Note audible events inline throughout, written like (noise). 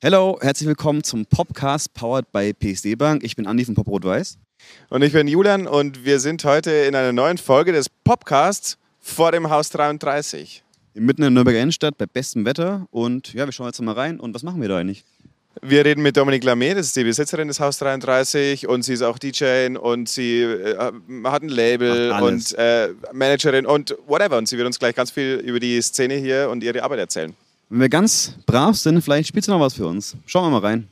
Hello, herzlich willkommen zum Popcast powered by PSD Bank. Ich bin Andi von Pop Rot Weiß. Und ich bin Julian und wir sind heute in einer neuen Folge des Popcasts vor dem Haus 33. Mitten in der Nürnberger Innenstadt bei bestem Wetter und ja, wir schauen jetzt mal rein und was machen wir da eigentlich? Wir reden mit Dominique Lamé, das ist die Besitzerin des Haus 33 und sie ist auch DJ und sie äh, hat ein Label und äh, Managerin und whatever. Und sie wird uns gleich ganz viel über die Szene hier und ihre Arbeit erzählen. Wenn wir ganz brav sind, vielleicht spielt sie noch was für uns. Schauen wir mal rein.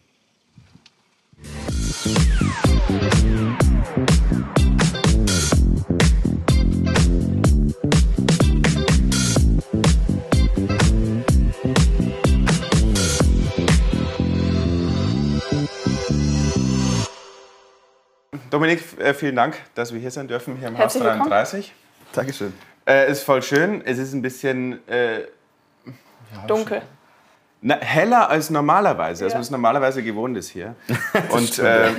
Dominik, äh, vielen Dank, dass wir hier sein dürfen, hier im Herzlich Haus 33. Willkommen. Dankeschön. Äh, ist voll schön. Es ist ein bisschen äh, ja, Dunkel. Na, heller als normalerweise, als man es normalerweise gewohnt ist hier. (laughs) Und äh,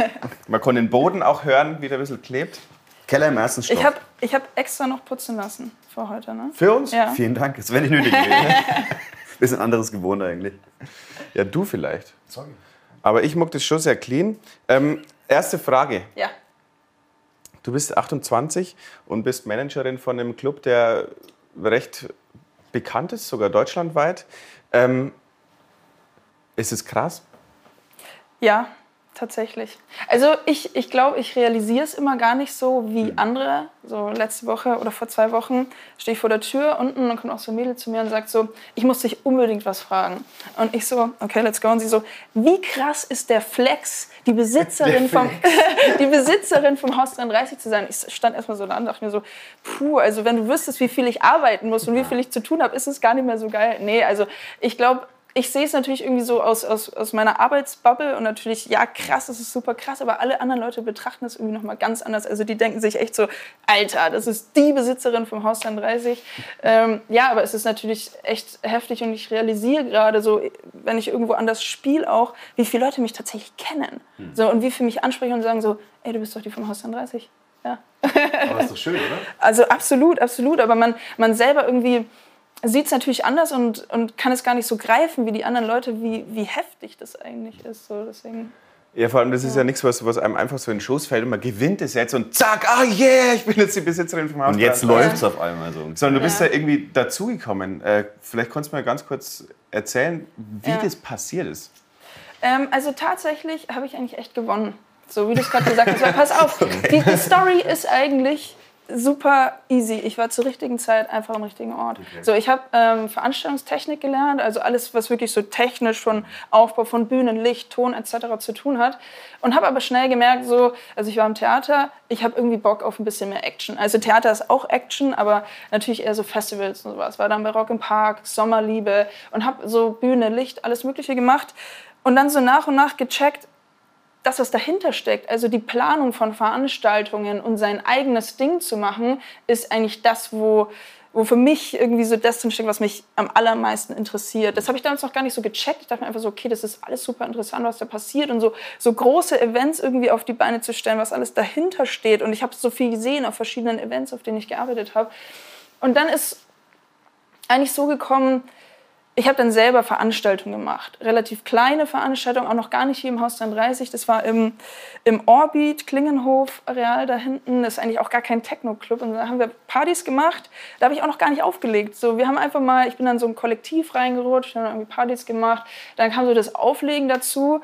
man kann den Boden auch hören, wie der ein bisschen klebt. Keller im ersten Stock. Ich habe ich hab extra noch putzen lassen für heute. Ne? Für uns? Ja. Vielen Dank, das wäre nicht nötig gewesen. (laughs) Bisschen anderes gewohnt eigentlich. Ja, du vielleicht. Sorry. Aber ich mag das schon sehr clean. Ähm, erste Frage. Ja. Du bist 28 und bist Managerin von einem Club, der recht bekannt ist, sogar deutschlandweit. Ähm, ist es krass? Ja, tatsächlich. Also ich, ich glaube, ich realisiere es immer gar nicht so wie mhm. andere. So letzte Woche oder vor zwei Wochen stehe ich vor der Tür unten und kommt auch so ein Mädel zu mir und sagt so, ich muss dich unbedingt was fragen. Und ich so, okay, let's go. Und sie so, wie krass ist der Flex, die Besitzerin, vom, (laughs) die Besitzerin vom Haus 33 zu sein? Ich stand erstmal so da und dachte mir so, puh, also wenn du wüsstest, wie viel ich arbeiten muss und wie viel ich zu tun habe, ist es gar nicht mehr so geil. Nee, also ich glaube, ich sehe es natürlich irgendwie so aus, aus, aus meiner Arbeitsbubble und natürlich, ja, krass, das ist super krass, aber alle anderen Leute betrachten das irgendwie nochmal ganz anders. Also die denken sich echt so, Alter, das ist die Besitzerin vom Haus 30. Ähm, ja, aber es ist natürlich echt heftig und ich realisiere gerade so, wenn ich irgendwo anders spiele auch, wie viele Leute mich tatsächlich kennen. Hm. So, und wie viele mich ansprechen und sagen so, ey, du bist doch die vom Haus 30. Ja. Aber ist doch schön, oder? (laughs) Also absolut, absolut. Aber man, man selber irgendwie sieht es natürlich anders und, und kann es gar nicht so greifen wie die anderen Leute, wie, wie heftig das eigentlich ist. So, deswegen. Ja, vor allem, das ist ja, ja nichts, was, was einem einfach so in den Schoß fällt und man gewinnt es jetzt und zack, ah oh yeah, ich bin jetzt die Besitzerin vom Haus. Und jetzt läuft es auf einmal so. Sondern du bist ja, irgendwie dazugekommen. Äh, vielleicht kannst du mir ganz kurz erzählen, wie das passiert ist. Ähm, also tatsächlich habe ich eigentlich echt gewonnen. So wie du es gerade gesagt hast. Weil pass auf, (laughs) die, die Story ist eigentlich super easy. Ich war zur richtigen Zeit einfach am richtigen Ort. Okay. So, ich habe ähm, Veranstaltungstechnik gelernt, also alles, was wirklich so technisch von Aufbau von Bühnen, Licht, Ton etc. zu tun hat. Und habe aber schnell gemerkt, so, also ich war im Theater, ich habe irgendwie Bock auf ein bisschen mehr Action. Also Theater ist auch Action, aber natürlich eher so Festivals und sowas. War dann bei Rock im Park, Sommerliebe und habe so Bühne, Licht, alles Mögliche gemacht. Und dann so nach und nach gecheckt, das, was dahinter steckt, also die Planung von Veranstaltungen und sein eigenes Ding zu machen, ist eigentlich das, wo, wo für mich irgendwie so das drinsteckt, was mich am allermeisten interessiert. Das habe ich damals noch gar nicht so gecheckt. Ich dachte mir einfach so, okay, das ist alles super interessant, was da passiert und so, so große Events irgendwie auf die Beine zu stellen, was alles dahinter steht. Und ich habe so viel gesehen auf verschiedenen Events, auf denen ich gearbeitet habe. Und dann ist eigentlich so gekommen, ich habe dann selber Veranstaltungen gemacht, relativ kleine Veranstaltungen, auch noch gar nicht hier im Haus 33. Das war im, im Orbit, Klingenhof Areal da hinten. Das ist eigentlich auch gar kein Techno-Club. Und da haben wir Partys gemacht. Da habe ich auch noch gar nicht aufgelegt. So, wir haben einfach mal, ich bin dann so ein Kollektiv reingerutscht, haben irgendwie Partys gemacht. Dann kam so das Auflegen dazu.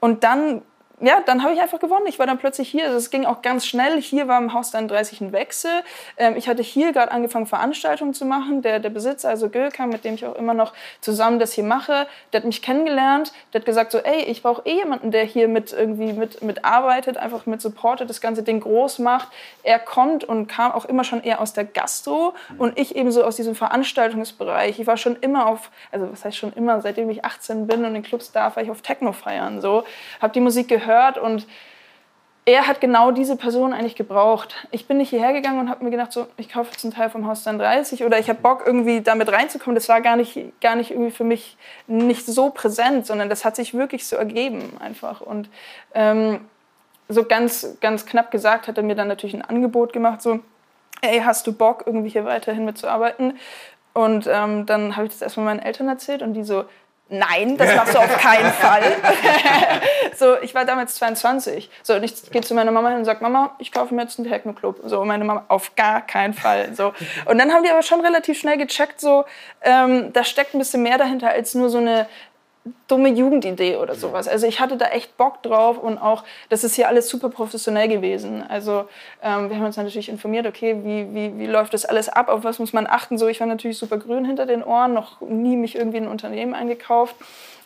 Und dann ja, dann habe ich einfach gewonnen. Ich war dann plötzlich hier. Also es ging auch ganz schnell. Hier war im Haus dann 30 ein Wechsel. Ähm, ich hatte hier gerade angefangen, Veranstaltungen zu machen. Der, der Besitzer, also Gülkan, mit dem ich auch immer noch zusammen das hier mache, der hat mich kennengelernt. Der hat gesagt so, ey, ich brauche eh jemanden, der hier mit irgendwie mit, mit arbeitet, einfach mit supportet, das ganze Ding groß macht. Er kommt und kam auch immer schon eher aus der Gastro und ich eben so aus diesem Veranstaltungsbereich. Ich war schon immer auf, also was heißt schon immer, seitdem ich 18 bin und in Clubs darf, war ich auf Techno feiern. So, habe die Musik gehört gehört und er hat genau diese Person eigentlich gebraucht. Ich bin nicht hierher gegangen und habe mir gedacht, so, ich kaufe jetzt einen Teil vom Haus 30 oder ich habe Bock, irgendwie damit reinzukommen. Das war gar nicht, gar nicht irgendwie für mich nicht so präsent, sondern das hat sich wirklich so ergeben einfach. Und ähm, so ganz, ganz knapp gesagt hat er mir dann natürlich ein Angebot gemacht, so, ey, hast du Bock, irgendwie hier weiterhin mitzuarbeiten? Und ähm, dann habe ich das erstmal meinen Eltern erzählt und die so, nein, das machst du auf keinen Fall. (laughs) so, ich war damals 22. So, und ich gehe zu meiner Mama hin und sage, Mama, ich kaufe mir jetzt einen Techno-Club. So, meine Mama, auf gar keinen Fall. So. Und dann haben die aber schon relativ schnell gecheckt, so, ähm, da steckt ein bisschen mehr dahinter als nur so eine dumme Jugendidee oder sowas. Also ich hatte da echt Bock drauf und auch, das ist hier alles super professionell gewesen. Also ähm, wir haben uns natürlich informiert, okay, wie, wie, wie läuft das alles ab, auf was muss man achten. So, ich war natürlich super grün hinter den Ohren, noch nie mich irgendwie in ein Unternehmen eingekauft.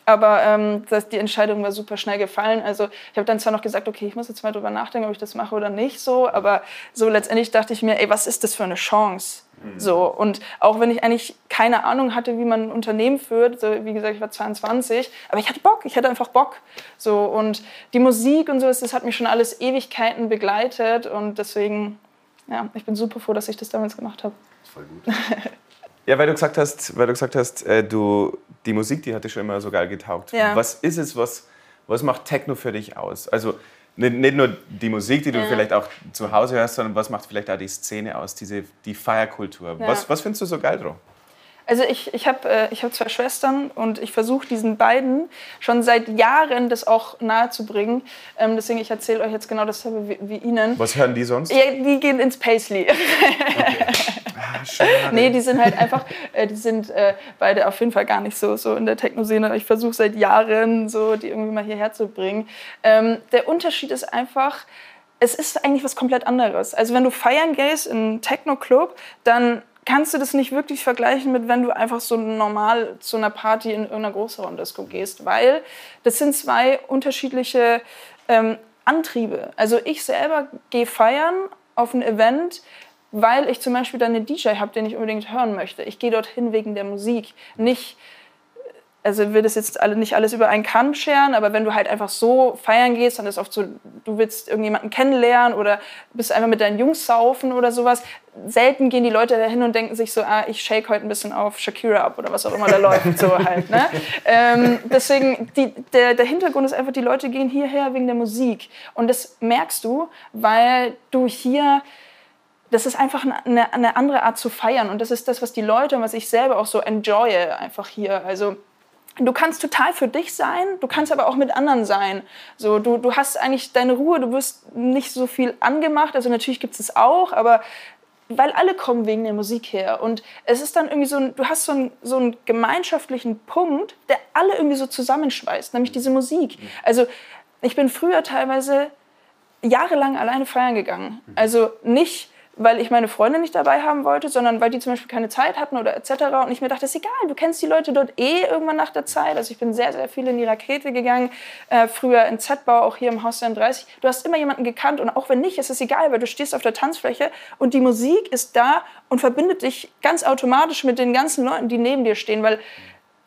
Aber ähm, das, die Entscheidung war super schnell gefallen. Also ich habe dann zwar noch gesagt, okay, ich muss jetzt mal drüber nachdenken, ob ich das mache oder nicht so. Aber so letztendlich dachte ich mir, ey, was ist das für eine Chance? Mhm. So, und auch wenn ich eigentlich keine Ahnung hatte, wie man ein Unternehmen führt, so, wie gesagt, ich war 22, aber ich hatte Bock, ich hatte einfach Bock. So, und die Musik und so, das hat mich schon alles Ewigkeiten begleitet und deswegen, ja, ich bin super froh, dass ich das damals gemacht habe. Voll gut. (laughs) ja, weil du gesagt hast, weil du gesagt hast, äh, du, die Musik, die hat dir schon immer so geil getaugt. Ja. Was ist es, was, was macht Techno für dich aus? Also nicht, nicht nur die Musik, die du ja. vielleicht auch zu Hause hörst, sondern was macht vielleicht auch die Szene aus, diese, die Feierkultur. Ja. Was, was findest du so geil drauf? Also ich, ich habe äh, hab zwei Schwestern und ich versuche diesen beiden schon seit Jahren das auch nahezubringen. Ähm, deswegen, ich erzähle euch jetzt genau dasselbe wie, wie, Ihnen. Was hören die sonst? Ja, die gehen ins Paisley. Okay. (laughs) Ah, nee, die sind halt einfach, äh, die sind äh, beide auf jeden Fall gar nicht so, so in der Techno-Szene. Ich versuche seit Jahren, so die irgendwie mal hierher zu bringen. Ähm, der Unterschied ist einfach, es ist eigentlich was komplett anderes. Also wenn du feiern gehst in einen Techno-Club, dann kannst du das nicht wirklich vergleichen mit, wenn du einfach so normal zu einer Party in irgendeiner größeren Disco gehst, weil das sind zwei unterschiedliche ähm, Antriebe. Also ich selber gehe feiern auf ein Event, weil ich zum Beispiel dann einen DJ habe, den ich unbedingt hören möchte. Ich gehe dorthin wegen der Musik, nicht also will das jetzt alle, nicht alles über einen Kamm scheren, aber wenn du halt einfach so feiern gehst, dann ist oft so, du willst irgendjemanden kennenlernen oder bist einfach mit deinen Jungs saufen oder sowas. Selten gehen die Leute dahin und denken sich so, ah, ich shake heute ein bisschen auf Shakira ab oder was auch immer da läuft, so (laughs) halt. Ne? Ähm, deswegen, die, der, der Hintergrund ist einfach, die Leute gehen hierher wegen der Musik. Und das merkst du, weil du hier das ist einfach eine, eine, andere Art zu feiern. Und das ist das, was die Leute und was ich selber auch so enjoye einfach hier. Also du kannst total für dich sein, du kannst aber auch mit anderen sein. So, du, du hast eigentlich deine Ruhe, du wirst nicht so viel angemacht. Also natürlich gibt es auch, aber weil alle kommen wegen der Musik her. Und es ist dann irgendwie so, ein, du hast so, ein, so einen gemeinschaftlichen Punkt, der alle irgendwie so zusammenschweißt, nämlich diese Musik. Also ich bin früher teilweise jahrelang alleine feiern gegangen. Also nicht weil ich meine Freunde nicht dabei haben wollte, sondern weil die zum Beispiel keine Zeit hatten oder etc. Und ich mir dachte, ist egal, du kennst die Leute dort eh irgendwann nach der Zeit. Also ich bin sehr, sehr viel in die Rakete gegangen, äh, früher in Z-Bau, auch hier im Haus 30. Du hast immer jemanden gekannt und auch wenn nicht, ist es egal, weil du stehst auf der Tanzfläche und die Musik ist da und verbindet dich ganz automatisch mit den ganzen Leuten, die neben dir stehen, weil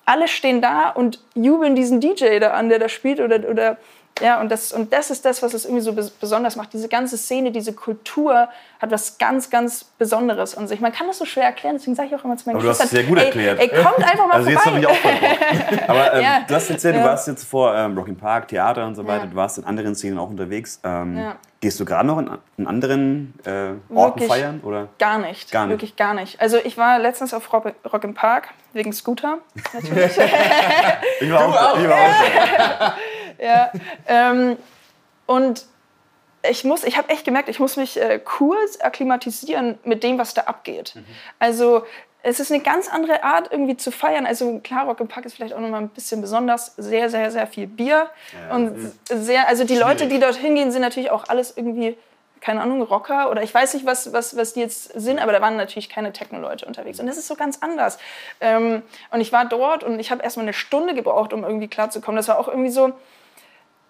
alle stehen da und jubeln diesen DJ da an, der da spielt oder, oder ja, und das, und das ist das, was es irgendwie so besonders macht. Diese ganze Szene, diese Kultur hat was ganz, ganz Besonderes an sich. Man kann das so schwer erklären, deswegen sage ich auch immer zu meinen Aber du hast es sehr gut erklärt. Ey, ey kommt einfach mal also vorbei. jetzt habe ich auch voll (laughs) Aber ähm, ja. du hast erzählt, du ja. warst jetzt vor ähm, Rock Park, Theater und so weiter, ja. du warst in anderen Szenen auch unterwegs. Ähm. Gehst du gerade noch in, in anderen äh, Orten Wirklich feiern? Oder? Gar nicht. Gar nicht. Wirklich gar nicht. Also ich war letztens auf Rock, Rock im Park wegen Scooter. Natürlich. (laughs) ich war auch, auch. Ich war auch ja, ähm, und ich muss, ich habe echt gemerkt, ich muss mich äh, kurz akklimatisieren mit dem, was da abgeht. Mhm. Also es ist eine ganz andere Art irgendwie zu feiern. Also klar, Rock im Park ist vielleicht auch noch mal ein bisschen besonders. Sehr, sehr, sehr viel Bier ja. und mhm. sehr, also die Schwierig. Leute, die dort hingehen, sind natürlich auch alles irgendwie keine Ahnung, Rocker oder ich weiß nicht, was, was, was die jetzt sind, aber da waren natürlich keine Techno-Leute unterwegs. Und das ist so ganz anders. Ähm, und ich war dort und ich habe erstmal eine Stunde gebraucht, um irgendwie klarzukommen. Das war auch irgendwie so,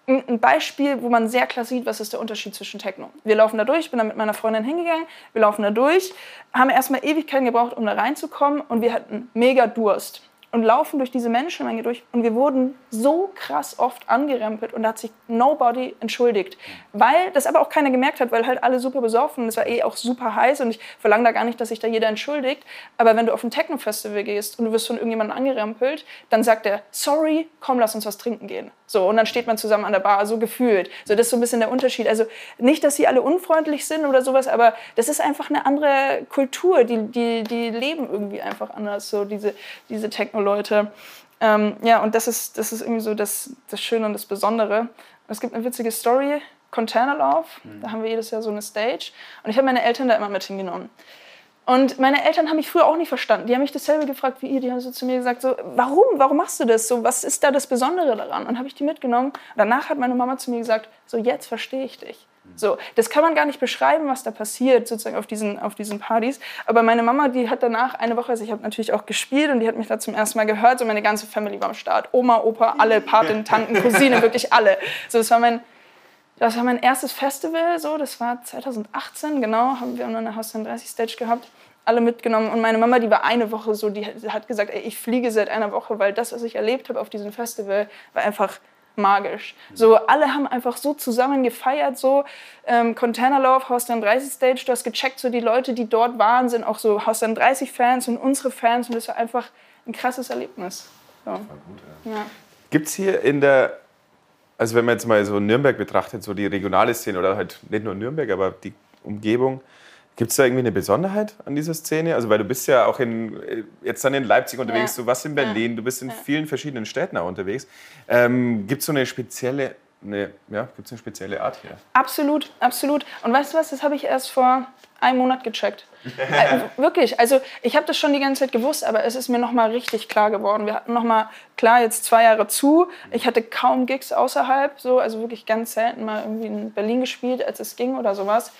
ein Beispiel, wo man sehr klar sieht, was ist der Unterschied zwischen Techno. Wir laufen da durch, ich bin da mit meiner Freundin hingegangen, wir laufen da durch, haben erstmal Ewigkeiten gebraucht, um da reinzukommen und wir hatten mega Durst und laufen durch diese Menschenmenge durch und wir wurden so krass oft angerempelt und da hat sich nobody entschuldigt. Weil das aber auch keiner gemerkt hat, weil halt alle super besoffen und es war eh auch super heiß und ich verlange da gar nicht, dass sich da jeder entschuldigt. Aber wenn du auf ein Techno-Festival gehst und du wirst von irgendjemandem angerempelt, dann sagt er, sorry, komm, lass uns was trinken gehen. So, und dann steht man zusammen an der Bar, so gefühlt. So, das ist so ein bisschen der Unterschied. Also nicht, dass sie alle unfreundlich sind oder sowas, aber das ist einfach eine andere Kultur. Die, die, die leben irgendwie einfach anders, so diese, diese Techno-Leute. Ähm, ja, und das ist, das ist irgendwie so das, das Schöne und das Besondere. Es gibt eine witzige Story, Containerlauf, mhm. da haben wir jedes Jahr so eine Stage. Und ich habe meine Eltern da immer mit hingenommen. Und meine Eltern haben mich früher auch nicht verstanden. Die haben mich dasselbe gefragt wie ihr. Die haben so zu mir gesagt, so, warum? Warum machst du das? So, was ist da das Besondere daran? Und habe ich die mitgenommen. danach hat meine Mama zu mir gesagt, so jetzt verstehe ich dich. So, das kann man gar nicht beschreiben, was da passiert, sozusagen auf diesen, auf diesen Partys. Aber meine Mama, die hat danach eine Woche, also ich habe natürlich auch gespielt und die hat mich da zum ersten Mal gehört. So meine ganze Family war am Start. Oma, Opa, alle, Patin, Tanten, Cousine, wirklich alle. (laughs) So, das war mein, das war mein erstes Festival, so, das war 2018, genau, haben wir eine Haus 30 Stage gehabt alle mitgenommen. Und meine Mama, die war eine Woche so, die hat gesagt, ey, ich fliege seit einer Woche, weil das, was ich erlebt habe auf diesem Festival, war einfach magisch. So, alle haben einfach so zusammen gefeiert, so ähm, Containerlauf, Haus 30 Stage, du hast gecheckt, so die Leute, die dort waren, sind auch so Haus 30 Fans und unsere Fans und das war einfach ein krasses Erlebnis. So. Ja. Gibt es hier in der, also wenn man jetzt mal so Nürnberg betrachtet, so die regionale Szene oder halt nicht nur Nürnberg, aber die Umgebung, Gibt es da irgendwie eine Besonderheit an dieser Szene? Also, weil du bist ja auch in, jetzt dann in Leipzig unterwegs, ja. du warst in Berlin, du bist in ja. vielen verschiedenen Städten auch unterwegs. Ähm, Gibt es so eine spezielle, eine, ja, gibt's eine spezielle Art hier? Absolut, absolut. Und weißt du was, das habe ich erst vor einem Monat gecheckt. äh, (laughs) wirklich, also ich habe das schon die ganze Zeit gewusst, aber es ist mir nochmal richtig klar geworden. Wir hatten nochmal, klar, jetzt zwei Jahre zu. Ich hatte kaum Gigs außerhalb, so, also wirklich ganz selten mal irgendwie in Berlin gespielt, als es ging oder sowas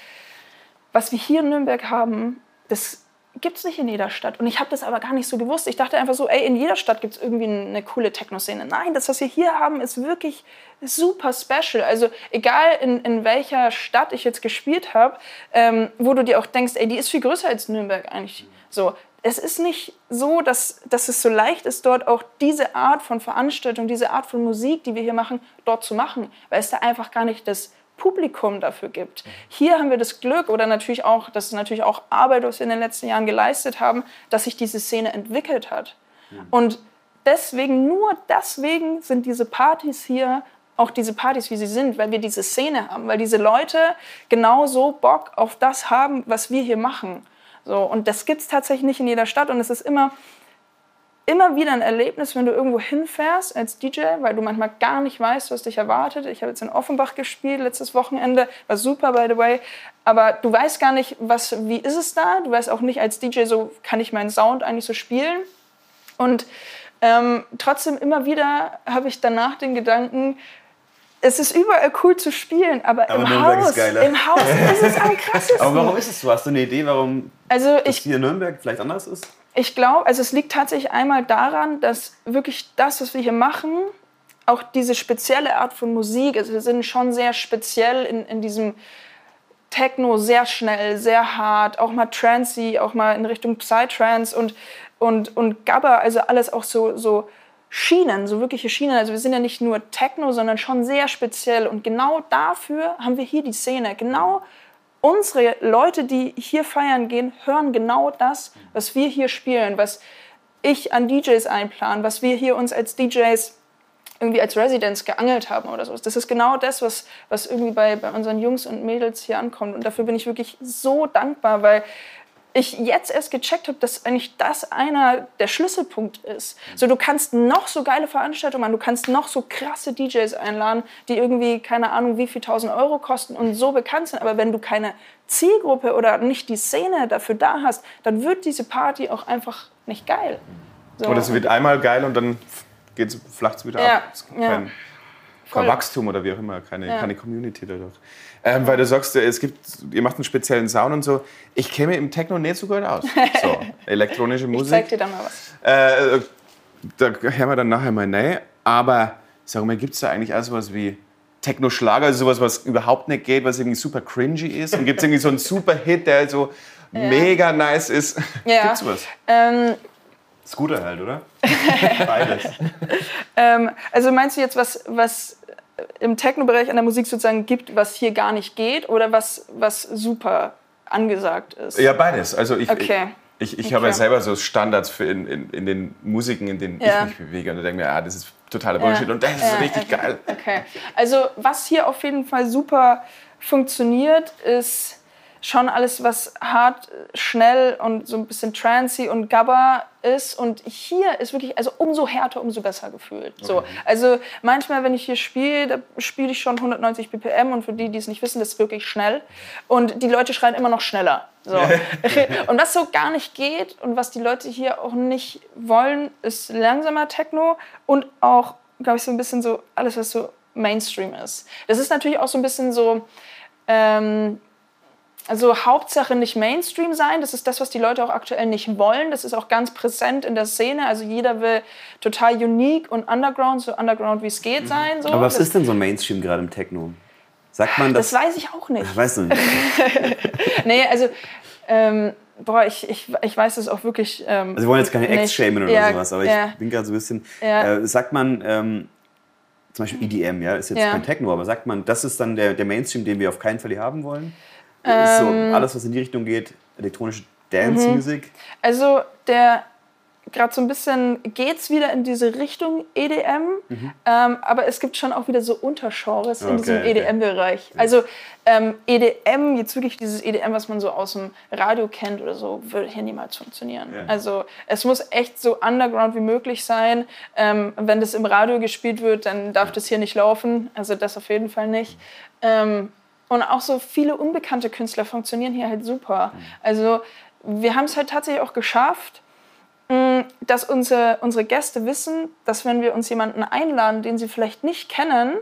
was wir hier in Nürnberg haben, das gibt es nicht in jeder Stadt. Und ich habe das aber gar nicht so gewusst. Ich dachte einfach so, ey, in jeder Stadt gibt es irgendwie eine coole Techno-Szene. Nein, das, was wir hier haben, ist wirklich super special. Also egal in, in welcher Stadt ich jetzt gespielt habe, ähm, wo du dir auch denkst, ey, die ist viel größer als Nürnberg eigentlich. So, es ist nicht so, dass, dass es so leicht ist, dort auch diese Art von Veranstaltung, diese Art von Musik, die wir hier machen, dort zu machen, weil es da einfach gar nicht das Publikum dafür gibt. Hier haben wir das Glück oder natürlich auch, das ist natürlich auch Arbeit, was wir in den letzten Jahren geleistet haben, dass sich diese Szene entwickelt hat. Und deswegen, nur deswegen sind diese Partys hier auch diese Partys, wie sie sind, weil wir diese Szene haben, weil diese Leute genauso Bock auf das haben, was wir hier machen. So, und das gibt es tatsächlich nicht in jeder Stadt und es ist immer, immer wieder ein Erlebnis, wenn du irgendwo hinfährst als DJ, weil du manchmal gar nicht weißt, was dich erwartet. Ich habe jetzt in Offenbach gespielt letztes Wochenende, war super by the way, aber du weißt gar nicht, was, wie ist es da? Du weißt auch nicht als DJ so, kann ich meinen Sound eigentlich so spielen? Und ähm, trotzdem immer wieder habe ich danach den Gedanken, es ist überall cool zu spielen, aber, aber im, Haus, im Haus ist es am (laughs) krassesten. Aber warum ist es so? Hast du eine Idee, warum also ich, hier in Nürnberg vielleicht anders ist? Ich glaube, also es liegt tatsächlich einmal daran, dass wirklich das, was wir hier machen, auch diese spezielle Art von Musik, also wir sind schon sehr speziell in, in diesem Techno, sehr schnell, sehr hart, auch mal Trancy, auch mal in Richtung Psytrance und, und, und Gabba, also alles auch so, so Schienen, so wirkliche Schienen. Also wir sind ja nicht nur Techno, sondern schon sehr speziell und genau dafür haben wir hier die Szene, genau unsere Leute, die hier feiern gehen, hören genau das, was wir hier spielen, was ich an DJs einplan, was wir hier uns als DJs irgendwie als Residents geangelt haben oder so. Das ist genau das, was, was irgendwie bei, bei unseren Jungs und Mädels hier ankommt. Und dafür bin ich wirklich so dankbar, weil ich jetzt erst gecheckt habe, dass eigentlich das einer der Schlüsselpunkte ist. So, du kannst noch so geile Veranstaltungen machen, du kannst noch so krasse DJs einladen, die irgendwie keine Ahnung wie viel tausend Euro kosten und so bekannt sind. Aber wenn du keine Zielgruppe oder nicht die Szene dafür da hast, dann wird diese Party auch einfach nicht geil. So. Oder es wird einmal geil und dann flacht es wieder ja, ab. Ja. Kein Wachstum oder wie auch immer, keine, ja. keine Community dadurch. Ähm, weil du sagst, es gibt, ihr macht einen speziellen Sound und so. Ich kenne im Techno nicht so gut aus. So, (laughs) elektronische Musik. Ich zeig dir dann mal was. Äh, da hören wir dann nachher mal rein. Aber sag mal, gibt es da eigentlich auch sowas wie Techno-Schlager, also sowas, was überhaupt nicht geht, was irgendwie super cringy ist? Und gibt es irgendwie so einen super Hit, der so ja. mega nice ist? Ja. Gibt's was? Ähm, Scooter halt, oder? (laughs) Beides. ähm, also meinst du jetzt was, was im Techno-Bereich an der Musik sozusagen gibt, was hier gar nicht geht oder was, was super angesagt ist? Ja, beides. Also ich, okay. ich, ich, ich okay. habe ja selber so Standards für in, in, in den Musiken, in denen ja. ich mich bewege und da denke mir, ah, das ist totaler Bullshit ja. und das ist ja, richtig okay. geil. Okay. Also was hier auf jeden Fall super funktioniert, ist schon alles, was hart, schnell und so ein bisschen trancy und gabba ist. Und hier ist wirklich, also umso härter, umso besser gefühlt. Okay. So, also manchmal, wenn ich hier spiele, da spiele ich schon 190 BPM und für die, die es nicht wissen, das ist wirklich schnell. Und die Leute schreien immer noch schneller. So. (laughs) (laughs) und was so gar nicht geht und was die Leute hier auch nicht wollen, ist langsamer Techno und auch, glaube ich, so ein bisschen so alles, was so Mainstream ist. Das ist natürlich auch so ein bisschen so, ähm, also Hauptsache nicht Mainstream sein, das ist das, was die Leute auch aktuell nicht wollen. Das ist auch ganz präsent in der Szene. Also jeder will total unique und underground, so underground wie es geht mhm. sein. So. Aber was das ist denn so Mainstream gerade im Techno? Sagt man das? Das weiß ich auch nicht. Weißt du nicht? (laughs) nee, also ähm, boah, ich, ich, ich weiß es auch wirklich. Ähm, also wir wollen jetzt keine Ex shamen oder ja, sowas, aber ja. ich bin gerade so ein bisschen. Ja. Äh, sagt man, ähm, zum Beispiel EDM, ja, ist jetzt kein Techno, aber sagt man, das ist dann der, der Mainstream, den wir auf keinen Fall hier haben wollen? Ähm, so alles, was in die Richtung geht, elektronische Dance-Musik? Mhm. Also der gerade so ein bisschen geht es wieder in diese Richtung EDM, mhm. ähm, aber es gibt schon auch wieder so Untergenres okay, in diesem EDM-Bereich. Okay. Also ähm, EDM, jetzt wirklich dieses EDM, was man so aus dem Radio kennt oder so, würde hier niemals funktionieren. Ja. Also es muss echt so underground wie möglich sein. Ähm, wenn das im Radio gespielt wird, dann darf das hier nicht laufen. Also das auf jeden Fall nicht. Mhm. Und auch so viele unbekannte Künstler funktionieren hier halt super. Mhm. Also wir haben es halt tatsächlich auch geschafft, mm, dass unsere, unsere Gäste wissen, dass wenn wir uns jemanden einladen, den sie vielleicht nicht kennen,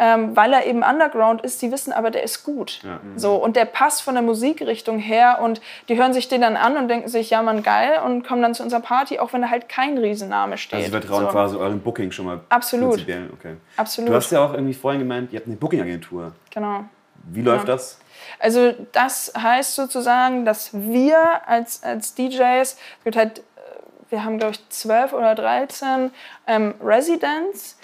ähm, weil er eben Underground ist, die wissen aber, der ist gut. Ja. So, und der passt von der Musikrichtung her und die hören sich den dann an und denken sich, ja man, geil und kommen dann zu unserer Party, auch wenn da halt kein Riesenname steht. Also sie vertrauen so. quasi eurem Booking schon mal. Absolut. Okay. Absolut. Du hast ja auch irgendwie vorhin gemeint, ihr habt eine Booking-Agentur. Genau. Wie läuft ja. das? Also das heißt sozusagen, dass wir als, als DJs, es gibt halt, äh, wir haben glaube ich 12 oder 13 ähm, Residents,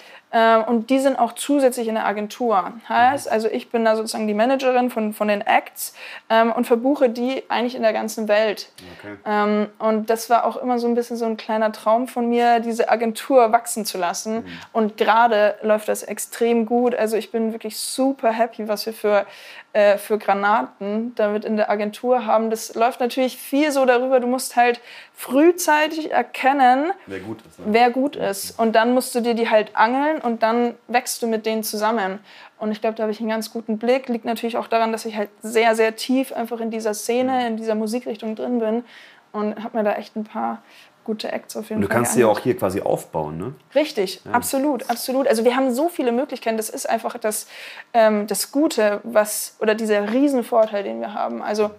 und die sind auch zusätzlich in der Agentur. Heißt, also ich bin da sozusagen die Managerin von, von den Acts ähm, und verbuche die eigentlich in der ganzen Welt. Okay. Ähm, und das war auch immer so ein bisschen so ein kleiner Traum von mir, diese Agentur wachsen zu lassen. Mhm. Und gerade läuft das extrem gut. Also ich bin wirklich super happy, was wir für äh, für Granaten damit in der Agentur haben. Das läuft natürlich viel so darüber, du musst halt frühzeitig erkennen, wer gut ist. Ne? Wer gut ist. Und dann musst du dir die halt angeln und dann wächst du mit denen zusammen. Und ich glaube, da habe ich einen ganz guten Blick. Liegt natürlich auch daran, dass ich halt sehr, sehr tief einfach in dieser Szene, in dieser Musikrichtung drin bin und habe mir da echt ein paar gute Acts auf jeden Fall. Und du kannst sie ja auch hier quasi aufbauen, ne? Richtig, ja. absolut, absolut. Also wir haben so viele Möglichkeiten. Das ist einfach das, ähm, das Gute, was oder dieser Riesenvorteil, den wir haben. Also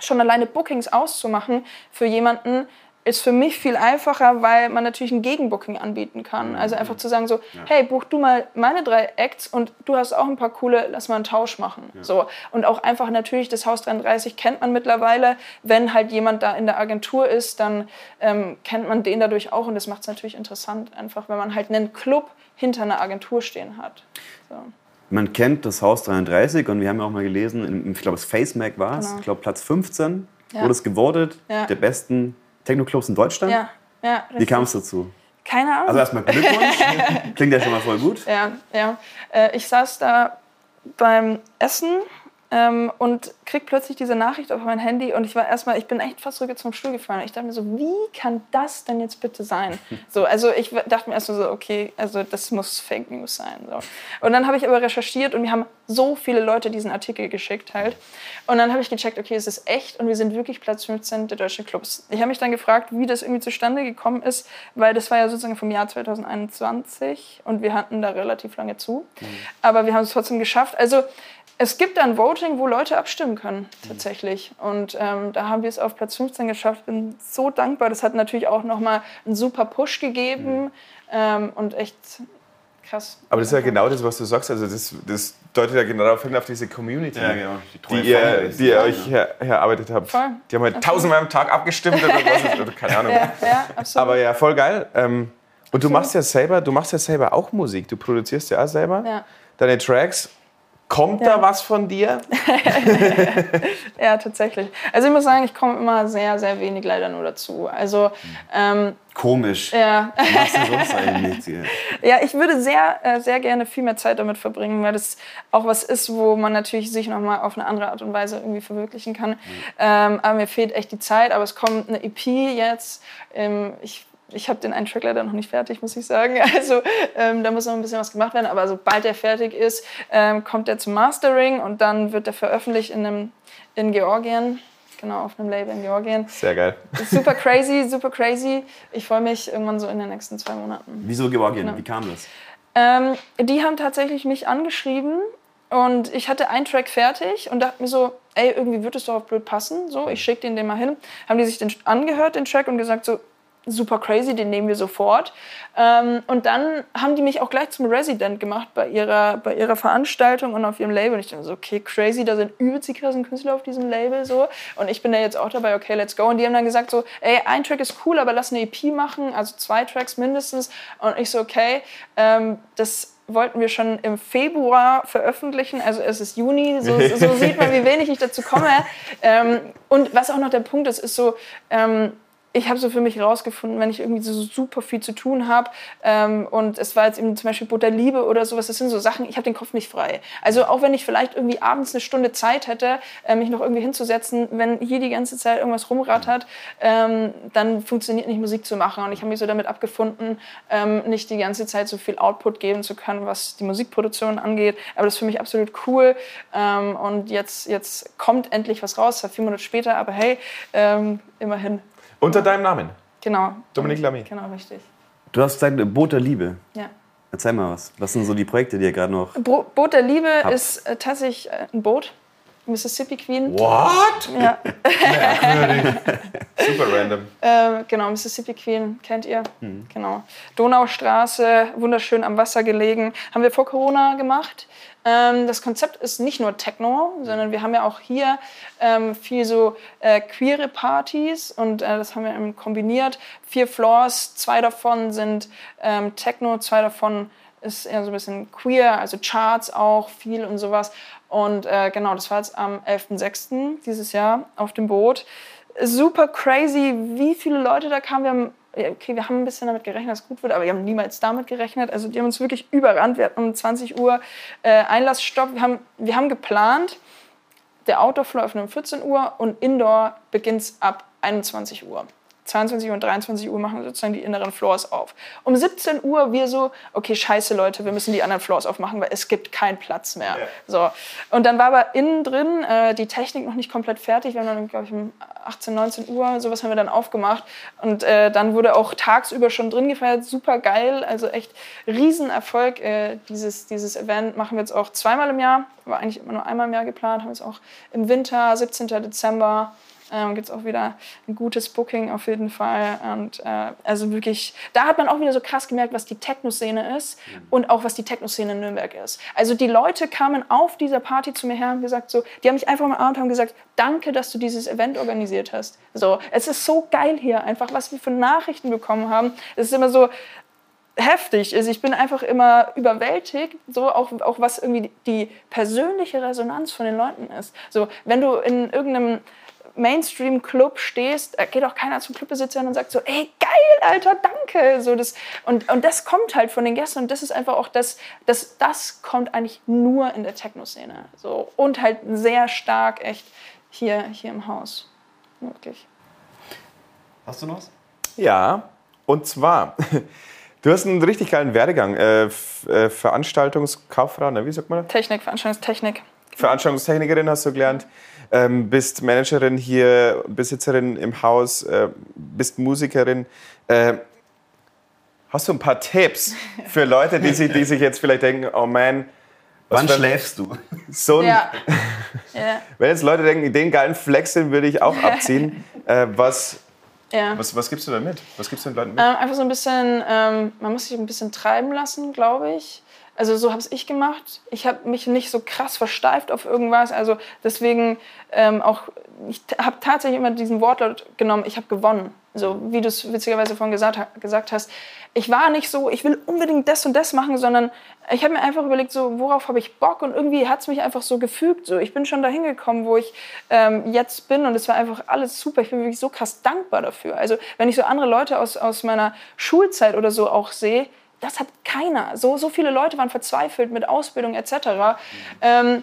schon alleine Bookings auszumachen für jemanden, ist für mich viel einfacher, weil man natürlich ein Gegenbooking anbieten kann. Mhm. Also einfach zu sagen so, ja. hey, buch du mal meine drei Acts und du hast auch ein paar coole, lass mal einen Tausch machen. Ja. So. Und auch einfach natürlich, das Haus 33 kennt man mittlerweile. Wenn halt jemand da in der Agentur ist, dann ähm, kennt man den dadurch auch und das macht es natürlich interessant, einfach wenn man halt einen Club hinter einer Agentur stehen hat. So. Man kennt das Haus 33 und wir haben ja auch mal gelesen, ich glaube, das Face Mag war es, genau. ich glaube Platz 15 ja. wurde es gewordet, der besten Techno-Clubs in Deutschland? Ja. ja Wie kam es dazu? Keine Ahnung. Also erstmal Glückwunsch. (laughs) Klingt ja schon mal voll gut. Ja, ja. Äh, ich saß da beim Essen ähm, und krieg plötzlich diese Nachricht auf mein Handy und ich war erstmal, ich bin echt fast rüber zum Stuhl gefallen. Ich dachte mir so, wie kann das denn jetzt bitte sein? (laughs) So, also ich dachte mir erst so, okay, also das muss Fake News sein. So. Und dann habe ich aber recherchiert und mir haben so viele Leute diesen Artikel geschickt halt. Und dann habe ich gecheckt, okay, es ist echt und wir sind wirklich Platz 15 der deutschen Clubs. Ich habe mich dann gefragt, wie das irgendwie zustande gekommen ist, weil das war ja sozusagen vom Jahr 2021 und wir hatten da relativ lange zu. Mhm. Aber wir haben es trotzdem geschafft. Also es gibt ein Voting, wo Leute abstimmen können, tatsächlich. Und ähm, da haben wir es auf Platz 15 geschafft. Bin so dankbar. Das hat natürlich auch nochmal einen super Push gegeben mhm. ähm, und echt krass. Aber das ist ja genau das, was du sagst. Also das, das deutet ja genau darauf hin, auf diese Community, ja, genau. die, die, ihr, die ihr euch her, herarbeitet habt. Voll. Die haben halt tausendmal am Tag abgestimmt oder was, oder keine (laughs) Ahnung. Ja, ja, absolut. Aber ja, voll geil. Ähm, und du machst ja selber, du machst ja selber auch Musik. Du produzierst ja auch selber ja. deine Tracks Kommt ja. da was von dir? (laughs) ja, tatsächlich. Also ich muss sagen, ich komme immer sehr, sehr wenig leider nur dazu. Also ähm, komisch. Ja. Was machst du sonst eigentlich? (laughs) ja, ich würde sehr, äh, sehr gerne viel mehr Zeit damit verbringen, weil das auch was ist, wo man natürlich sich nochmal auf eine andere Art und Weise irgendwie verwirklichen kann. Mhm. Ähm, aber mir fehlt echt die Zeit. Aber es kommt eine EP jetzt. Ähm, ich ich habe den einen Track leider noch nicht fertig, muss ich sagen. (laughs) Also ähm, da muss noch ein bisschen was gemacht werden. Aber sobald der fertig ist, ähm, kommt der zum Mastering und dann wird er veröffentlicht in, einem, in Georgien. Genau, auf einem Label in Georgien. Sehr geil. Super crazy, super crazy. Ich freue mich irgendwann so in den nächsten zwei Monaten. Wieso Georgien? Genau. Wie kam das? Ähm, die haben tatsächlich mich angeschrieben und ich hatte einen Track fertig und dachte mir so, ey, irgendwie wird es doch auf blöd passen. So, ich schicke den den mal hin. Haben die sich den angehört, den Track, und gesagt so, super crazy, den nehmen wir sofort. Ähm, und dann haben die mich auch gleich zum Resident gemacht bei ihrer, bei ihrer Veranstaltung und auf ihrem Label. Und ich dachte so, okay, crazy, da sind übelst die krassen Künstler auf diesem Label so. Und ich bin da jetzt auch dabei, okay, let's go. Und die haben dann gesagt so, ey, ein Track ist cool, aber lass eine EP machen, also zwei Tracks mindestens. Und ich so, okay, ähm, das wollten wir schon im Februar veröffentlichen, also es ist Juni, so, so (laughs) sieht man, wie wenig ich dazu komme. Ähm, und was auch noch der Punkt ist, ist so, ähm, ich habe so für mich herausgefunden, wenn ich irgendwie so super viel zu tun habe ähm, und es war jetzt eben zum Beispiel Butterliebe oder sowas, das sind so Sachen, ich habe den Kopf nicht frei. Also auch wenn ich vielleicht irgendwie abends eine Stunde Zeit hätte, äh, mich noch irgendwie hinzusetzen, wenn hier die ganze Zeit irgendwas rumrattert, ähm, dann funktioniert nicht Musik zu machen. Und ich habe mich so damit abgefunden, ähm, nicht die ganze Zeit so viel Output geben zu können, was die Musikproduktion angeht, aber das ist für mich absolut cool. Ähm, und jetzt, jetzt kommt endlich was raus, vier Monate später, aber hey, ähm, immerhin unter deinem Namen? Genau. Dominique Lamy. Genau, richtig. Du hast gesagt, Boot der Liebe. Ja. Erzähl mal was. Was sind so die Projekte, die ihr gerade noch. Bo Boot der Liebe habt? ist äh, tatsächlich äh, ein Boot. Mississippi Queen. What? Ja. (laughs) Super random. Äh, genau, Mississippi Queen kennt ihr. Mhm. Genau. Donaustraße, wunderschön am Wasser gelegen. Haben wir vor Corona gemacht. Ähm, das Konzept ist nicht nur Techno, sondern wir haben ja auch hier ähm, viel so äh, queere Partys und äh, das haben wir eben kombiniert. Vier Floors, zwei davon sind ähm, Techno, zwei davon ist eher so ein bisschen queer, also Charts auch viel und sowas. Und äh, genau, das war jetzt am 11.06. dieses Jahr auf dem Boot. Super crazy, wie viele Leute da kamen. Wir haben okay, wir haben ein bisschen damit gerechnet, dass es gut wird, aber wir haben niemals damit gerechnet. Also die haben uns wirklich überrannt. Wir hatten um 20 Uhr äh, Einlassstopp. Wir haben, wir haben geplant, der Outdoor-Floor öffnet um 14 Uhr und Indoor beginnt ab 21 Uhr. 22 und 23 Uhr machen sozusagen die inneren Floors auf. Um 17 Uhr wir so, okay, scheiße Leute, wir müssen die anderen Floors aufmachen, weil es gibt keinen Platz mehr. Ja. So. Und dann war aber innen drin äh, die Technik noch nicht komplett fertig. Wir haben dann, glaube ich, um 18, 19 Uhr, sowas haben wir dann aufgemacht. Und äh, dann wurde auch tagsüber schon drin gefeiert. Super geil, also echt Riesenerfolg. Äh, dieses, dieses Event machen wir jetzt auch zweimal im Jahr. War eigentlich immer nur einmal im Jahr geplant. Haben wir es auch im Winter, 17. Dezember ähm, gibt es auch wieder ein gutes Booking auf jeden Fall. Und äh, also wirklich, da hat man auch wieder so krass gemerkt, was die Techno-Szene ist mhm. und auch was die Techno-Szene in Nürnberg ist. Also die Leute kamen auf dieser Party zu mir her und gesagt so, die haben mich einfach mal an und haben gesagt, danke, dass du dieses Event organisiert hast. So, es ist so geil hier einfach, was wir für Nachrichten bekommen haben. Es ist immer so, heftig ist. Ich bin einfach immer überwältigt, so auch, auch was irgendwie die persönliche Resonanz von den Leuten ist. So, wenn du in irgendeinem Mainstream-Club stehst, da geht auch keiner zum Clubbesitzer und sagt so, ey, geil, Alter, danke. So das, und, und das kommt halt von den Gästen und das ist einfach auch das, das, das kommt eigentlich nur in der Techno-Szene. So, und halt sehr stark echt hier, hier im Haus. Wirklich. Hast du noch was? Ja, und zwar, (laughs) du hast einen richtig geilen Werdegang. Äh, äh, Veranstaltungskauffrau, ne, wie sagt man? Technik, Veranstaltungstechnik. Veranstaltungstechnikerin hast du gelernt ähm, bist Managerin hier, Besitzerin im Haus, äh, bist Musikerin. Äh, hast du ein paar Tipps für Leute, die sich, die sich jetzt vielleicht denken, oh man, Wann schläfst du? So ein, (laughs) ja. Wenn jetzt Leute denken, den geilen Flex, den würde ich auch (laughs) abziehen. äh, was, ja. was, was gibst du da mit? Was gibst du den Leuten mit? Ähm, einfach so ein bisschen, ähm, man muss sich ein bisschen treiben lassen, glaube ich. Also so habe ich gemacht. Ich habe mich nicht so krass versteift auf irgendwas. Also deswegen ähm, auch, ich habe tatsächlich immer diesen Wortlaut genommen, ich habe gewonnen. So wie du es witzigerweise vorhin gesagt, gesagt hast. Ich war nicht so, ich will unbedingt das und das machen, sondern ich habe mir einfach überlegt, so worauf habe ich Bock und irgendwie hat es mich einfach so gefügt. So ich bin schon dahin gekommen, wo ich ähm, jetzt bin und es war einfach alles super. Ich bin wirklich so krass dankbar dafür. Also wenn ich so andere Leute aus, aus meiner Schulzeit oder so auch sehe, das hat keiner. So, so viele Leute waren verzweifelt mit Ausbildung etc. Mhm. Ähm,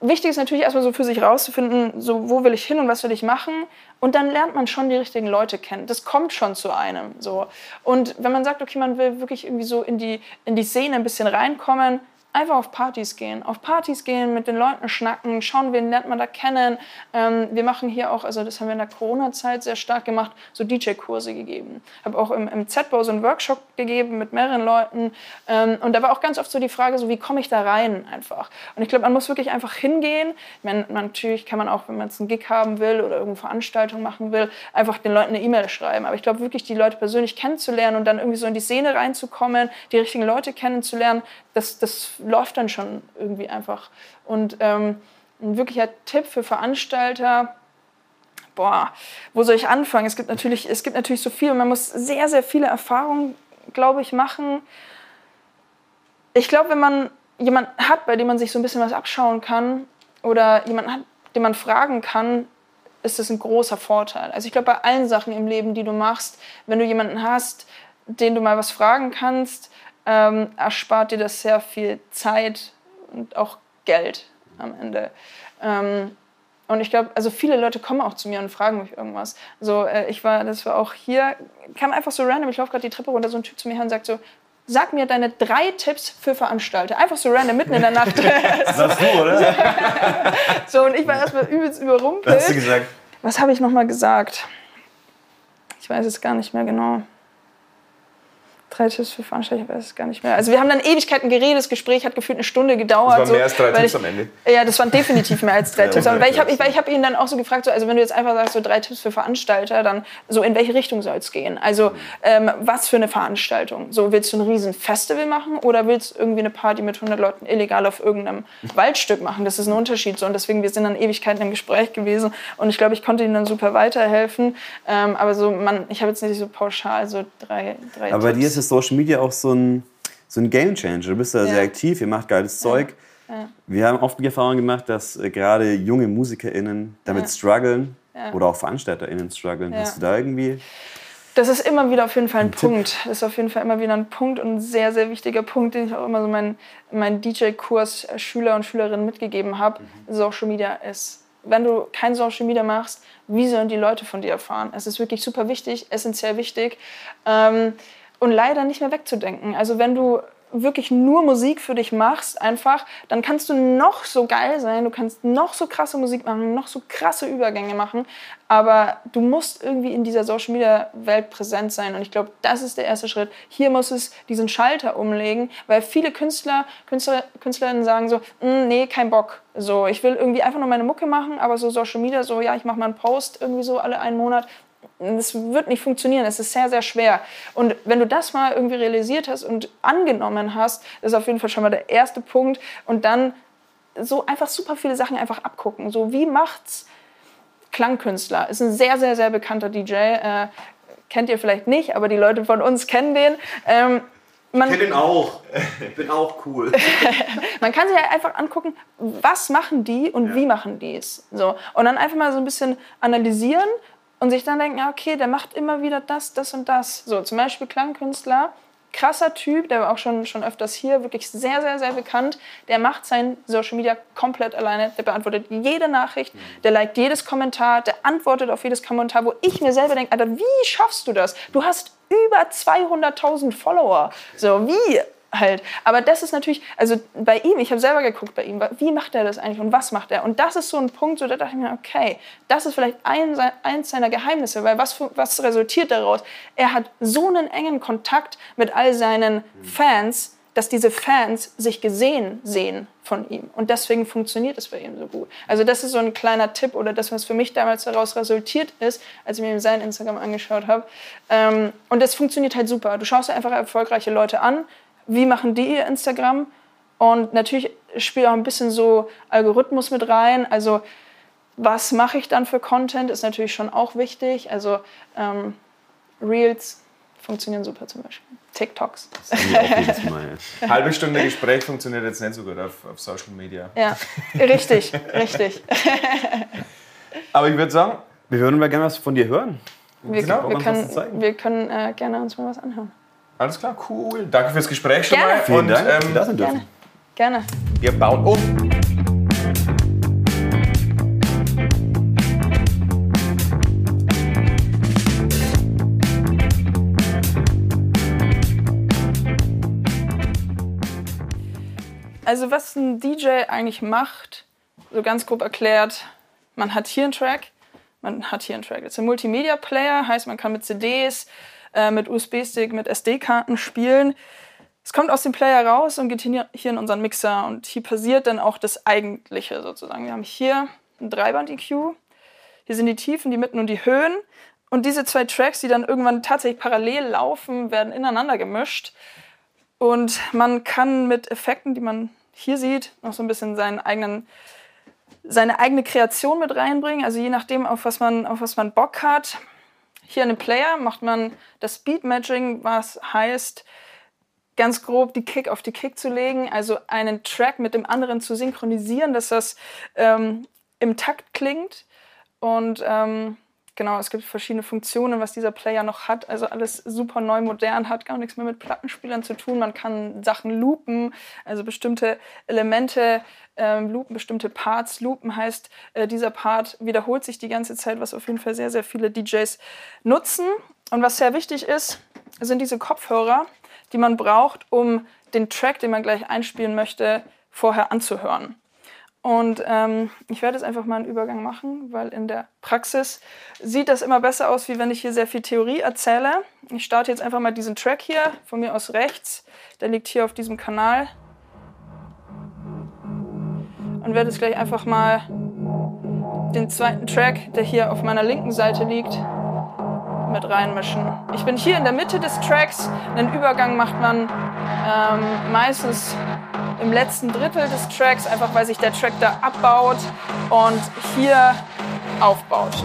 wichtig ist natürlich erstmal so für sich rauszufinden, so wo will ich hin und was will ich machen. Und dann lernt man schon die richtigen Leute kennen. Das kommt schon zu einem. So. Und wenn man sagt, okay, man will wirklich irgendwie so in die, in die Szene ein bisschen reinkommen, einfach auf Partys gehen. Auf Partys gehen, mit den Leuten schnacken, schauen, wen lernt man da kennen. Ähm, wir machen hier auch, also das haben wir in der Corona-Zeit sehr stark gemacht, so DJ-Kurse gegeben. Habe auch im, im Z-Bau so einen Workshop gegeben mit mehreren Leuten. Ähm, und da war auch ganz oft so die Frage, so wie komme ich da rein einfach. Und ich glaube, man muss wirklich einfach hingehen. Ich meine, natürlich kann man auch, wenn man jetzt einen Gig haben will oder irgendeine Veranstaltung machen will, einfach den Leuten eine E-Mail schreiben. Aber ich glaube wirklich, die Leute persönlich kennenzulernen und dann irgendwie so in die Szene reinzukommen, die richtigen Leute kennenzulernen, das, das läuft dann schon irgendwie einfach. Und ähm, ein wirklicher Tipp für Veranstalter, boah, wo soll ich anfangen? Es gibt natürlich, es gibt natürlich so viel und man muss sehr, sehr viele Erfahrungen, glaube ich, machen. Ich glaube, wenn man jemanden hat, bei dem man sich so ein bisschen was abschauen kann oder jemanden hat, den man fragen kann, ist das ein großer Vorteil. Also ich glaube, bei allen Sachen im Leben, die du machst, wenn du jemanden hast, den du mal was fragen kannst, ähm, erspart dir das sehr viel Zeit und auch Geld am Ende. Ähm, und ich glaube, also viele Leute kommen auch zu mir und fragen mich irgendwas. So, äh, ich war, das war auch hier, kam einfach so random, ich laufe gerade die Treppe runter, so ein Typ zu mir her und sagt so, sag mir deine drei Tipps für Veranstalter. Einfach so random, mitten in der Nacht. das (laughs) warst du, oder? (laughs) so, und ich war erstmal übelst überrumpelt. Was hast du gesagt? Was habe ich nochmal gesagt? Ich weiß es gar nicht mehr genau drei Tipps für Veranstalter, ich weiß es gar nicht mehr. Also wir haben dann Ewigkeiten geredet, das Gespräch hat gefühlt eine Stunde gedauert. Das waren mehr als drei Tipps ich, am Ende. Ja, das waren definitiv mehr als drei ja, (laughs) Tipps. Aber weil ich habe ich, hab ihn dann auch so gefragt, so, also wenn du jetzt einfach sagst, so drei Tipps für Veranstalter, dann so in welche Richtung soll es gehen? Also ähm, was für eine Veranstaltung? So willst du ein riesen Festival machen oder willst du irgendwie eine Party mit 100 Leuten illegal auf irgendeinem (laughs) Waldstück machen? Das ist ein Unterschied. So. Und deswegen, wir sind dann Ewigkeiten im Gespräch gewesen und ich glaube, ich konnte ihm dann super weiterhelfen. Ähm, aber so, man, ich habe jetzt nicht so pauschal so drei, drei Aber Tipps. Ist Social Media auch so ein, so ein Game Changer. Du bist da ja. sehr aktiv, ihr macht geiles Zeug. Ja. Wir haben oft die Erfahrung gemacht, dass äh, gerade junge MusikerInnen damit ja. strugglen oder auch VeranstalterInnen strugglen. Hast du da irgendwie. Das ist immer wieder auf jeden Fall ein, ein Punkt. Tipp. Das ist auf jeden Fall immer wieder ein Punkt und ein sehr, sehr wichtiger Punkt, den ich auch immer so meinen mein DJ-Kurs äh, Schüler und Schülerinnen mitgegeben habe. Mhm. Social Media ist wenn du kein Social Media machst, wie sollen die Leute von dir erfahren? Es ist wirklich super wichtig, essentiell wichtig. Ähm, und leider nicht mehr wegzudenken. Also wenn du wirklich nur Musik für dich machst, einfach, dann kannst du noch so geil sein, du kannst noch so krasse Musik machen, noch so krasse Übergänge machen, aber du musst irgendwie in dieser Social Media Welt präsent sein und ich glaube, das ist der erste Schritt. Hier muss es diesen Schalter umlegen, weil viele Künstler, Künstler Künstlerinnen sagen so, mm, nee, kein Bock. So, ich will irgendwie einfach nur meine Mucke machen, aber so Social Media, so ja, ich mache mal einen Post irgendwie so alle einen Monat, das wird nicht funktionieren. Es ist sehr, sehr schwer. Und wenn du das mal irgendwie realisiert hast und angenommen hast, ist auf jeden Fall schon mal der erste Punkt. Und dann so einfach super viele Sachen einfach abgucken. So wie macht's Klangkünstler? Ist ein sehr, sehr, sehr bekannter DJ. Äh, kennt ihr vielleicht nicht, aber die Leute von uns kennen den. Ähm, man, ich kenne den auch. Ich bin auch cool. (laughs) man kann sich halt einfach angucken, was machen die und ja. wie machen die es. So. Und dann einfach mal so ein bisschen analysieren und sich dann denken, ja, okay, der macht immer wieder das, das und das. So, zum Beispiel Klangkünstler, krasser Typ, der war auch schon, schon öfters hier, wirklich sehr, sehr, sehr bekannt. Der macht sein Social Media komplett alleine. Der beantwortet jede Nachricht, mhm. der liked jedes Kommentar, der antwortet auf jedes Kommentar, wo ich mir selber denke, Alter, wie schaffst du das? Du hast über 200.000 Follower. So, wie? Halt. Aber das ist natürlich, also bei ihm, ich habe selber geguckt bei ihm, wie macht er das eigentlich und was macht er? Und das ist so ein Punkt, so da dachte ich mir, okay, das ist vielleicht ein, eins seiner Geheimnisse, weil was, was resultiert daraus? Er hat so einen engen Kontakt mit all seinen Fans, dass diese Fans sich gesehen sehen von ihm. Und deswegen funktioniert es bei ihm so gut. Also das ist so ein kleiner Tipp oder das, was für mich damals daraus resultiert ist, als ich mir sein Instagram angeschaut habe. Ähm, und das funktioniert halt super. Du schaust einfach erfolgreiche Leute an, wie machen die ihr Instagram Und natürlich spielt auch ein bisschen so Algorithmus mit rein. Also was mache ich dann für Content, ist natürlich schon auch wichtig. Also ähm, Reels funktionieren super zum Beispiel. TikToks. (laughs) Halbe Stunde Gespräch funktioniert jetzt nicht so gut auf, auf Social Media. Ja, richtig, richtig. (laughs) Aber ich würde sagen, wir würden mal gerne was von dir hören. Wir, genau, wir können, wir können äh, gerne uns mal was anhören. Alles klar, cool. Danke fürs Gespräch schon gerne. mal. Vielen Und, Dank, ähm, dass Sie da dürfen. Gerne. gerne. Wir bauen um. Also was ein DJ eigentlich macht, so ganz grob erklärt, man hat hier einen Track, man hat hier einen Track. Das ist ein Multimedia-Player, heißt man kann mit CDs, äh, mit USB-Stick, mit SD-Karten spielen. Es kommt aus dem Player raus und geht hier in unseren Mixer und hier passiert dann auch das Eigentliche sozusagen. Wir haben hier ein Dreiband-EQ, hier sind die Tiefen, die Mitten und die Höhen und diese zwei Tracks, die dann irgendwann tatsächlich parallel laufen, werden ineinander gemischt und man kann mit Effekten, die man hier sieht, noch so ein bisschen seinen eigenen, seine eigene Kreation mit reinbringen. Also je nachdem, auf was man, auf was man Bock hat. Hier in dem Player macht man das Speed Matching, was heißt, ganz grob die Kick auf die Kick zu legen, also einen Track mit dem anderen zu synchronisieren, dass das ähm, im Takt klingt. Und ähm, genau, es gibt verschiedene Funktionen, was dieser Player noch hat. Also alles super neu, modern, hat gar nichts mehr mit Plattenspielern zu tun. Man kann Sachen loopen, also bestimmte Elemente ähm, loopen, bestimmte Parts loopen heißt, äh, dieser Part wiederholt sich die ganze Zeit, was auf jeden Fall sehr, sehr viele DJs nutzen. Und was sehr wichtig ist, sind diese Kopfhörer, die man braucht, um den Track, den man gleich einspielen möchte, vorher anzuhören. Und ähm, ich werde jetzt einfach mal einen Übergang machen, weil in der Praxis sieht das immer besser aus, wie wenn ich hier sehr viel Theorie erzähle. Ich starte jetzt einfach mal diesen Track hier, von mir aus rechts. Der liegt hier auf diesem Kanal. Und werde jetzt gleich einfach mal den zweiten Track, der hier auf meiner linken Seite liegt, mit reinmischen. Ich bin hier in der Mitte des Tracks. Den Übergang macht man ähm, meistens im letzten Drittel des Tracks, einfach weil sich der Track da abbaut und hier aufbaut.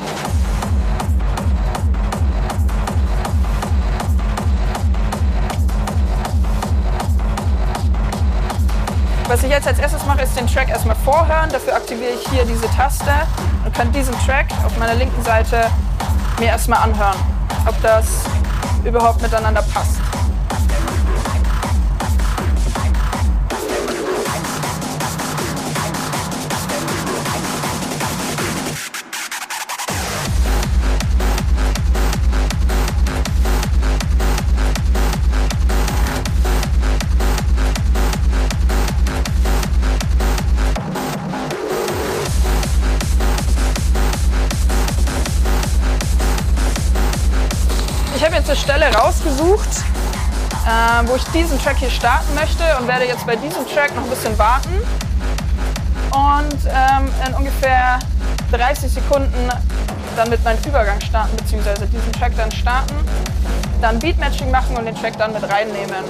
Was ich jetzt als erstes mache, ist den Track erstmal vorhören. Dafür aktiviere ich hier diese Taste und kann diesen Track auf meiner linken Seite mir erstmal anhören, ob das überhaupt miteinander passt. Stelle rausgesucht, äh, wo ich diesen Track hier starten möchte und werde jetzt bei diesem Track noch ein bisschen warten und ähm, in ungefähr 30 Sekunden dann mit meinem Übergang starten, beziehungsweise diesen Track dann starten, dann Beatmatching machen und den Track dann mit reinnehmen.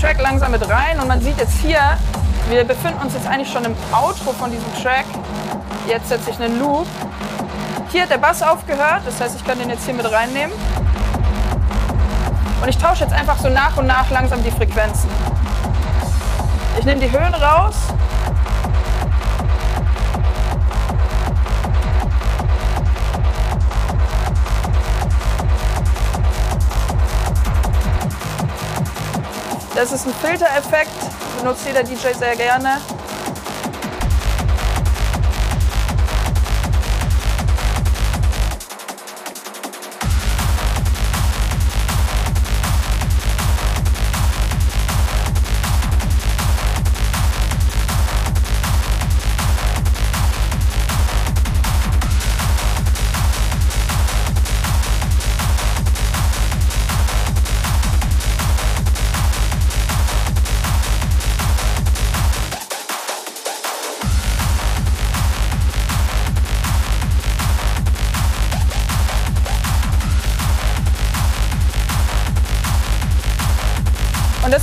Track langsam mit rein und man sieht jetzt hier, wir befinden uns jetzt eigentlich schon im Outro von diesem Track. Jetzt setze ich einen Loop. Hier hat der Bass aufgehört, das heißt, ich kann den jetzt hier mit reinnehmen. Und ich tausche jetzt einfach so nach und nach langsam die Frequenzen. Ich nehme die Höhen raus Das ist ein Filtereffekt, benutzt jeder DJ sehr gerne.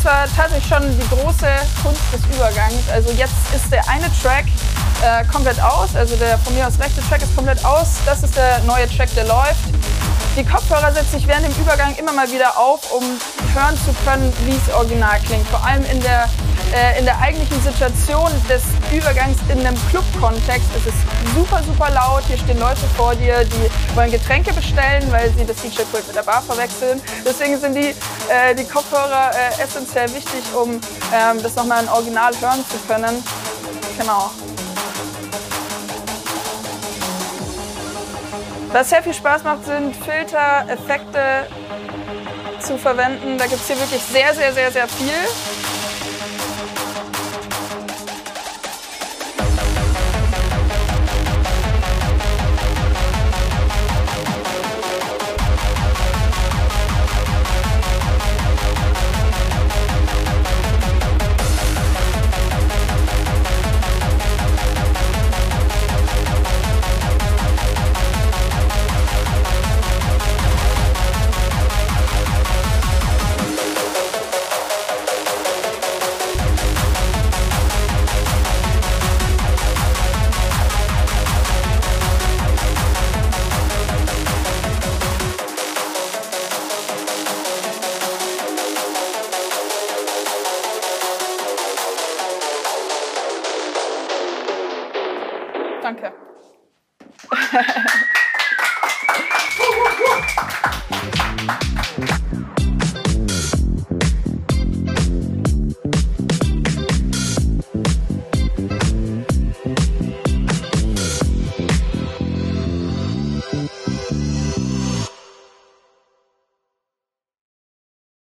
War tatsächlich schon die große Kunst des Übergangs. Also jetzt ist der eine Track äh, komplett aus, also der von mir aus rechte Track ist komplett aus. Das ist der neue Track, der läuft. Die Kopfhörer setze ich während dem Übergang immer mal wieder auf, um hören zu können, wie es original klingt. Vor allem in der, äh, in der eigentlichen Situation des Übergangs in einem Club-Kontext ist es super, super laut. Hier stehen Leute vor dir, die wollen Getränke bestellen, weil sie das DJ-Pult mit der Bar verwechseln. Deswegen sind die, äh, die Kopfhörer äh, essentiell wichtig, um ähm, das nochmal in Original hören zu können. Genau. Was sehr viel Spaß macht, sind Filter, Effekte zu verwenden. Da gibt es hier wirklich sehr, sehr, sehr, sehr viel.